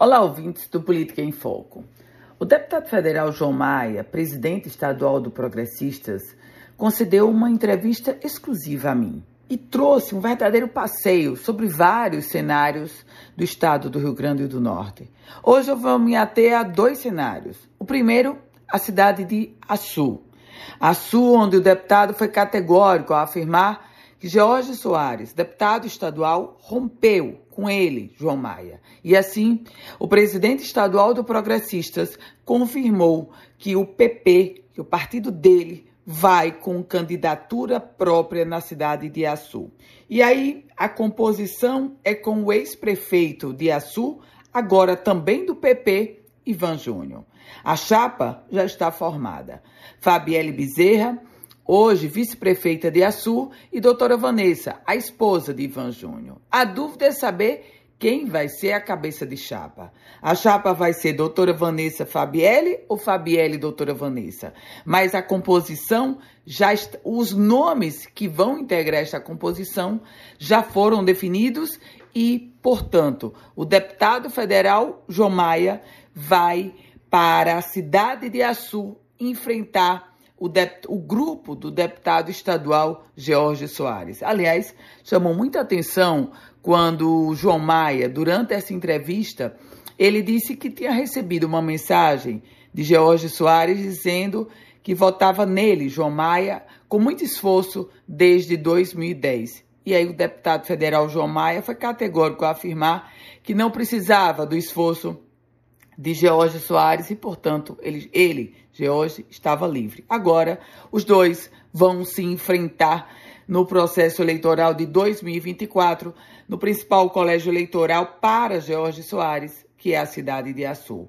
Olá, ouvintes do Política em Foco. O deputado federal João Maia, presidente estadual do Progressistas, concedeu uma entrevista exclusiva a mim e trouxe um verdadeiro passeio sobre vários cenários do estado do Rio Grande do Norte. Hoje eu vou me ater a dois cenários. O primeiro, a cidade de Açu. Açu, onde o deputado foi categórico ao afirmar que Jorge Soares, deputado estadual, rompeu com ele, João Maia. E assim, o presidente estadual do Progressistas confirmou que o PP, que o partido dele, vai com candidatura própria na cidade de Açu. E aí, a composição é com o ex-prefeito de Açu, agora também do PP, Ivan Júnior. A chapa já está formada. Fabielle Bezerra hoje vice-prefeita de Açu, e doutora Vanessa, a esposa de Ivan Júnior. A dúvida é saber quem vai ser a cabeça de chapa. A chapa vai ser doutora Vanessa Fabielle ou Fabielle doutora Vanessa? Mas a composição, já os nomes que vão integrar esta composição já foram definidos e, portanto, o deputado federal João Maia vai para a cidade de Açu enfrentar o, o, grupo do deputado estadual George Soares. Aliás, chamou muita atenção quando João Maia, durante essa entrevista, ele disse que tinha recebido uma mensagem de George Soares dizendo que votava nele, João Maia, com muito esforço desde 2010. E aí o deputado federal João Maia foi categórico a afirmar que não precisava do esforço de George Soares e, portanto, ele, ele, George, estava livre. Agora, os dois vão se enfrentar no processo eleitoral de 2024, no principal colégio eleitoral para George Soares, que é a cidade de Açu.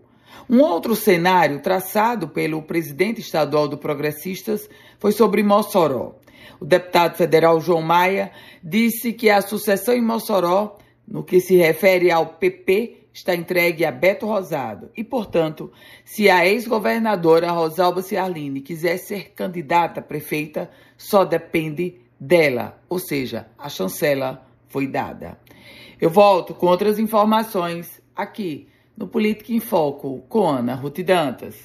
Um outro cenário traçado pelo presidente estadual do Progressistas foi sobre Mossoró. O deputado federal João Maia disse que a sucessão em Mossoró, no que se refere ao PP, está entregue a Beto Rosado e, portanto, se a ex-governadora Rosalba Ciarline quiser ser candidata a prefeita, só depende dela, ou seja, a chancela foi dada. Eu volto com outras informações aqui no Política em Foco com Ana Ruth Dantas.